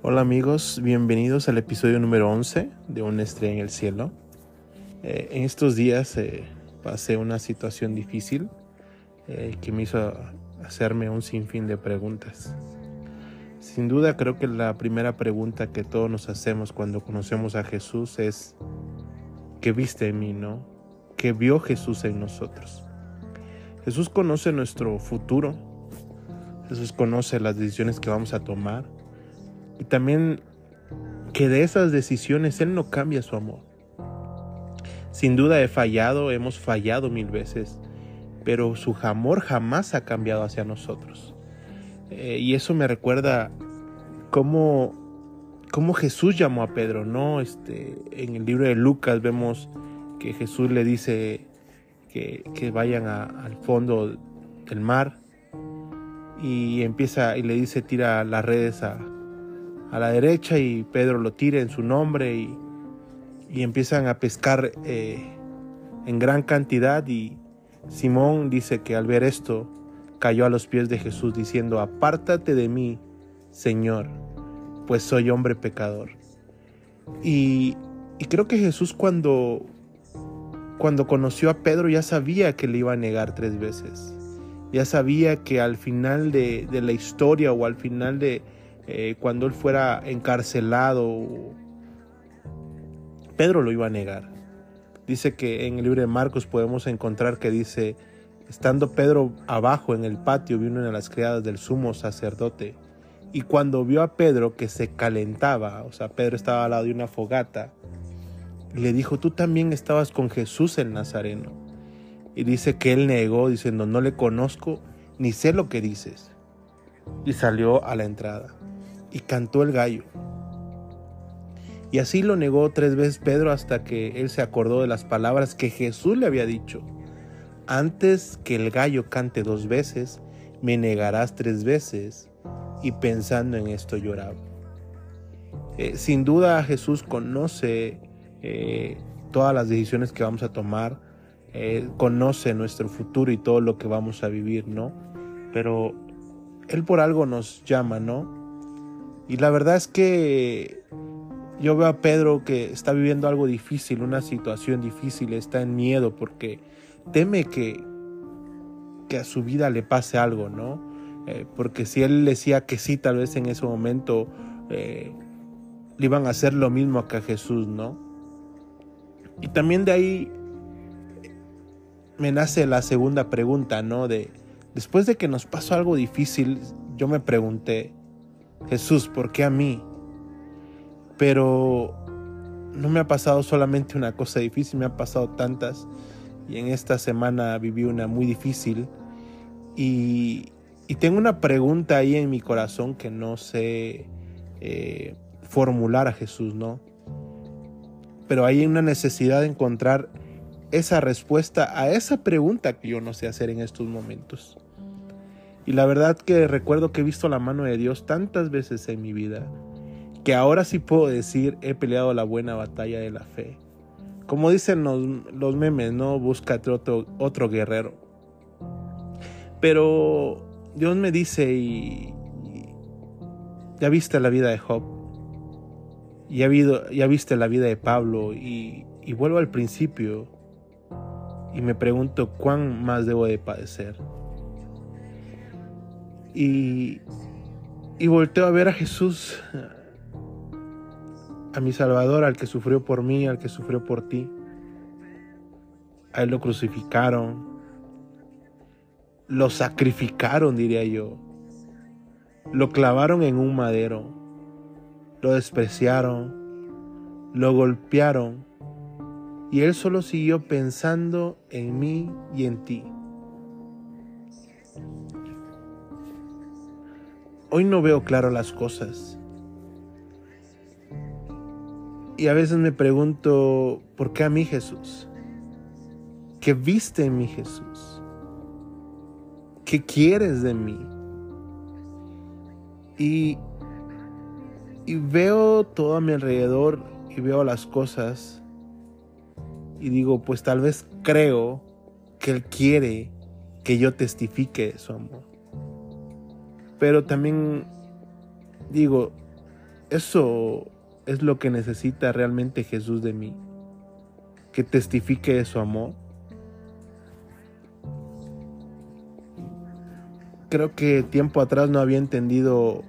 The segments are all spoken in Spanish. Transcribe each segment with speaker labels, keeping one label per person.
Speaker 1: Hola amigos, bienvenidos al episodio número 11 de Una estrella en el cielo. Eh, en estos días eh, pasé una situación difícil eh, que me hizo hacerme un sinfín de preguntas. Sin duda creo que la primera pregunta que todos nos hacemos cuando conocemos a Jesús es ¿qué viste en mí, no? ¿Qué vio Jesús en nosotros? Jesús conoce nuestro futuro. Jesús conoce las decisiones que vamos a tomar y también que de esas decisiones Él no cambia su amor. Sin duda he fallado, hemos fallado mil veces, pero su amor jamás ha cambiado hacia nosotros. Eh, y eso me recuerda cómo, cómo, Jesús llamó a Pedro, ¿no? Este, en el libro de Lucas vemos que Jesús le dice que, que vayan al fondo del mar y empieza y le dice tira las redes a, a la derecha y Pedro lo tira en su nombre y, empiezan a pescar eh, en gran cantidad y Simón dice que al ver esto cayó a los pies de Jesús diciendo, apártate de mí, Señor, pues soy hombre pecador. Y, y creo que Jesús cuando, cuando conoció a Pedro ya sabía que le iba a negar tres veces. Ya sabía que al final de, de la historia o al final de, eh, cuando él fuera encarcelado, Pedro lo iba a negar. Dice que en el libro de Marcos podemos encontrar que dice, estando Pedro abajo en el patio, vino una de las criadas del sumo sacerdote. Y cuando vio a Pedro que se calentaba, o sea, Pedro estaba al lado de una fogata, le dijo, tú también estabas con Jesús el Nazareno. Y dice que él negó, diciendo, no le conozco, ni sé lo que dices. Y salió a la entrada y cantó el gallo. Y así lo negó tres veces Pedro hasta que él se acordó de las palabras que Jesús le había dicho. Antes que el gallo cante dos veces, me negarás tres veces. Y pensando en esto lloraba. Eh, sin duda Jesús conoce eh, todas las decisiones que vamos a tomar, eh, conoce nuestro futuro y todo lo que vamos a vivir, ¿no? Pero Él por algo nos llama, ¿no? Y la verdad es que yo veo a Pedro que está viviendo algo difícil, una situación difícil, está en miedo porque teme que, que a su vida le pase algo, ¿no? Eh, porque si él decía que sí, tal vez en ese momento eh, le iban a hacer lo mismo que a Jesús, ¿no? Y también de ahí me nace la segunda pregunta, ¿no? De después de que nos pasó algo difícil, yo me pregunté, Jesús, ¿por qué a mí? Pero no me ha pasado solamente una cosa difícil, me ha pasado tantas. Y en esta semana viví una muy difícil. Y, tengo una pregunta ahí en mi corazón que no sé eh, formular a Jesús, ¿no? Pero hay una necesidad de encontrar esa respuesta a esa pregunta que yo no sé hacer en estos momentos. Y la verdad que recuerdo que he visto la mano de Dios tantas veces en mi vida, que ahora sí puedo decir he peleado la buena batalla de la fe. Como dicen los, memes, no búscate otro, otro guerrero. Pero Dios me dice y, ya viste la vida de Job, ya, ya viste la vida de Pablo y vuelvo al principio y me pregunto cuán más debo de padecer. Y, y volteo a ver a Jesús, a mi Salvador, al que sufrió por mí, al que sufrió por ti. A Él lo crucificaron, lo sacrificaron, diría yo. Lo clavaron en un madero, lo despreciaron, lo golpearon, y Él solo siguió pensando en mí y en ti. Hoy no veo claro las cosas. Y a veces me pregunto, ¿por qué a mí Jesús? ¿Qué viste en mí Jesús? ¿Qué quieres de mí? Y, y veo todo a mi alrededor y veo las cosas y digo, pues tal vez creo que Él quiere que yo testifique su amor. Pero también digo, eso es lo que necesita realmente Jesús de mí, que testifique de su amor. Creo que tiempo atrás no había entendido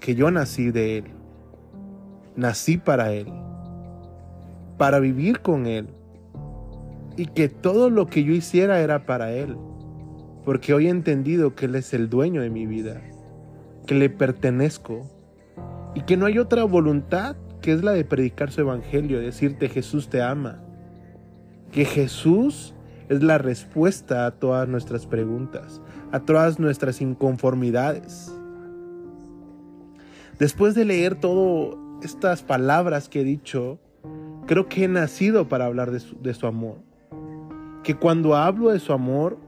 Speaker 1: que yo nací de Él, nací para Él, para vivir con Él, y que todo lo que yo hiciera era para Él, porque hoy he entendido que Él es el dueño de mi vida, que le pertenezco y que no hay otra voluntad que es la de predicar su evangelio, decirte Jesús te ama, que Jesús es la respuesta a todas nuestras preguntas, a todas nuestras inconformidades. Después de leer todas estas palabras que he dicho, creo que he nacido para hablar de su, de su amor. Que cuando hablo de su amor,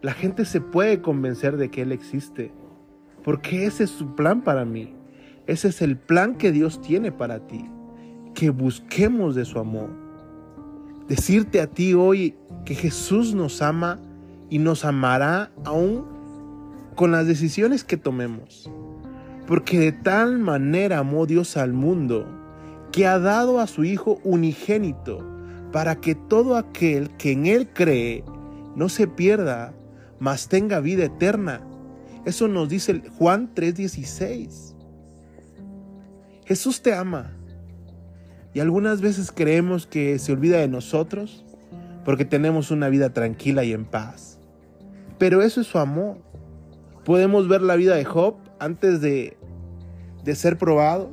Speaker 1: la gente se puede convencer de que Él existe, porque ese es su plan para mí. Ese es el plan que Dios tiene para ti, que busquemos de su amor. Decirte a ti hoy que Jesús nos ama y nos amará aún con las decisiones que tomemos. Porque de tal manera amó Dios al mundo que ha dado a su Hijo unigénito para que todo aquel que en Él cree no se pierda, mas tenga vida eterna. Eso nos dice Juan 3:16. Jesús te ama. Y algunas veces creemos que se olvida de nosotros porque tenemos una vida tranquila y en paz. Pero eso es su amor. Podemos ver la vida de Job antes de, de ser probado.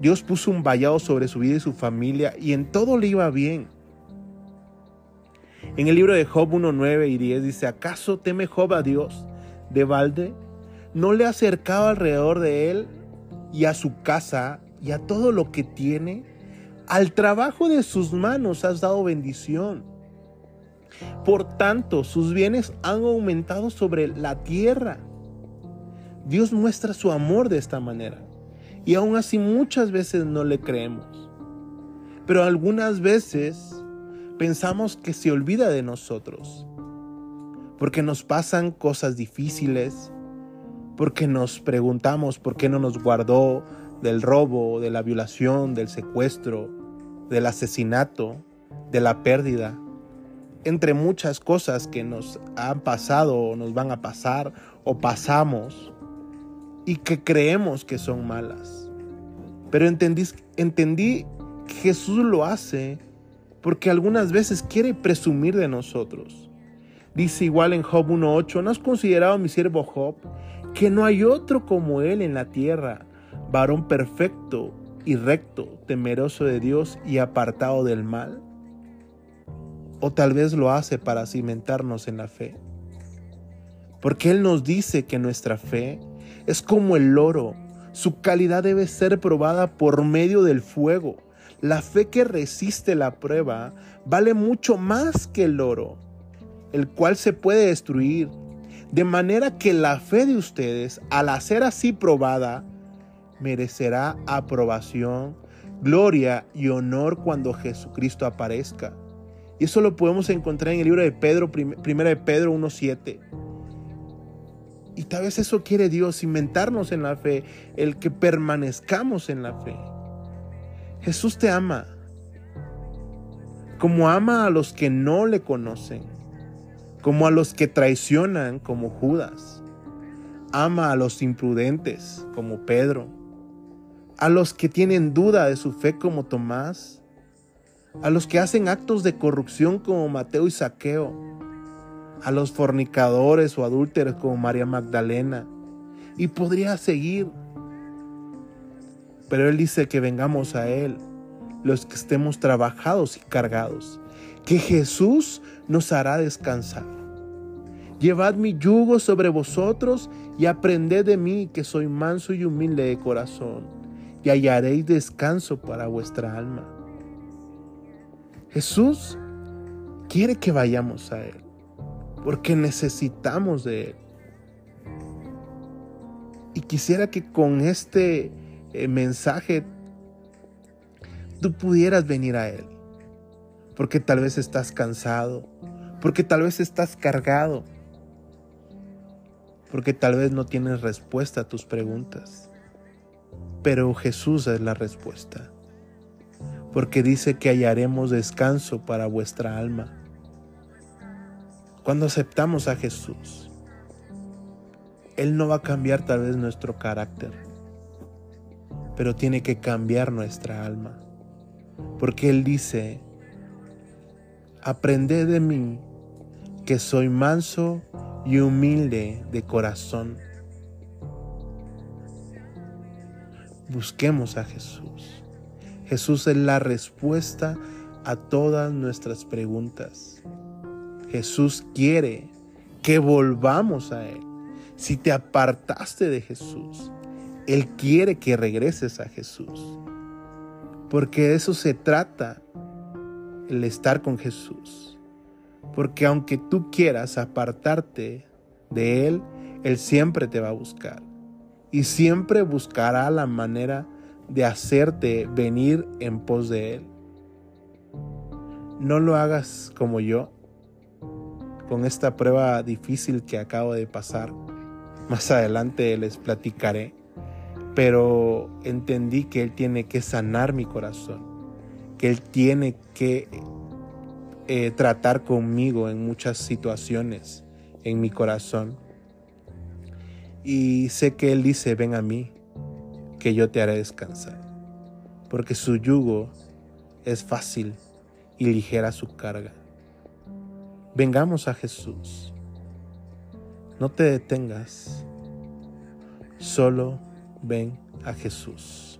Speaker 1: Dios puso un vallado sobre su vida y su familia y en todo le iba bien. En el libro de Job 1.9 y 10 dice, ¿acaso teme Job a Dios de balde? ¿No le ha acercado alrededor de él y a su casa y a todo lo que tiene, al trabajo de sus manos has dado bendición. Por tanto, sus bienes han aumentado sobre la tierra. Dios muestra su amor de esta manera. Y aún así muchas veces no le creemos. Pero algunas veces pensamos que se olvida de nosotros. Porque nos pasan cosas difíciles, porque nos preguntamos por qué no nos guardó del robo, de la violación, del secuestro, del asesinato, de la pérdida, entre muchas cosas que nos han pasado o nos van a pasar o pasamos y que creemos que son malas. Pero entendí, entendí Jesús lo hace porque algunas veces quiere presumir de nosotros. Dice igual en Job 1.8, ¿no has considerado mi siervo Job? que no hay otro como Él en la tierra, varón perfecto y recto, temeroso de Dios y apartado del mal? O tal vez lo hace para cimentarnos en la fe. Porque Él nos dice que nuestra fe es como el oro, su calidad debe ser probada por medio del fuego. La fe que resiste la prueba vale mucho más que el oro, el cual se puede destruir de manera que la fe de ustedes, al ser así probada, merecerá aprobación, gloria y honor cuando Jesucristo aparezca. Y eso lo podemos encontrar en el libro de Pedro, primera de Pedro 1.7. Y tal vez eso quiere Dios, inventarnos en la fe, el que permanezcamos en la fe. Jesús te ama, como ama a los que no le conocen como a los que traicionan como Judas. Ama a los imprudentes como Pedro, a los que tienen duda de su fe como Tomás, a los que hacen actos de corrupción como Mateo y Saqueo, a los fornicadores o adúlteros como María Magdalena, y podría seguir. Pero Él dice que vengamos a Él, los que estemos trabajados y cargados, que Jesús nos hará descansar. Llevad mi yugo sobre vosotros y aprended de mí que soy manso y humilde de corazón, y hallaréis descanso para vuestra alma. Jesús quiere que vayamos a Él, porque necesitamos de Él. Y quisiera que con este eh, mensaje tú pudieras venir a Él, porque tal vez estás cansado, porque tal vez estás cargado porque tal vez no tienes respuesta a tus preguntas. Pero Jesús es la respuesta, porque dice que hallaremos descanso para vuestra alma. Cuando aceptamos a Jesús, Él no va a cambiar tal vez nuestro carácter, pero tiene que cambiar nuestra alma, porque Él dice, aprended de mí, que soy manso y humilde de corazón. Busquemos a Jesús. Jesús es la respuesta a todas nuestras preguntas. Jesús quiere que volvamos a Él. Si te apartaste de Jesús, Él quiere que regreses a Jesús. Porque de eso se trata el estar con Jesús. Porque aunque tú quieras apartarte de Él, Él siempre te va a buscar. Y siempre buscará la manera de hacerte venir en pos de Él. No lo hagas como yo, con esta prueba difícil que acabo de pasar. Más adelante les platicaré, pero entendí que Él tiene que sanar mi corazón que Él tiene que eh, tratar conmigo en muchas situaciones en mi corazón. Y sé que Él dice, ven a mí, que yo te haré descansar, porque su yugo es fácil y ligera su carga. Vengamos a Jesús. No te detengas, solo ven a Jesús.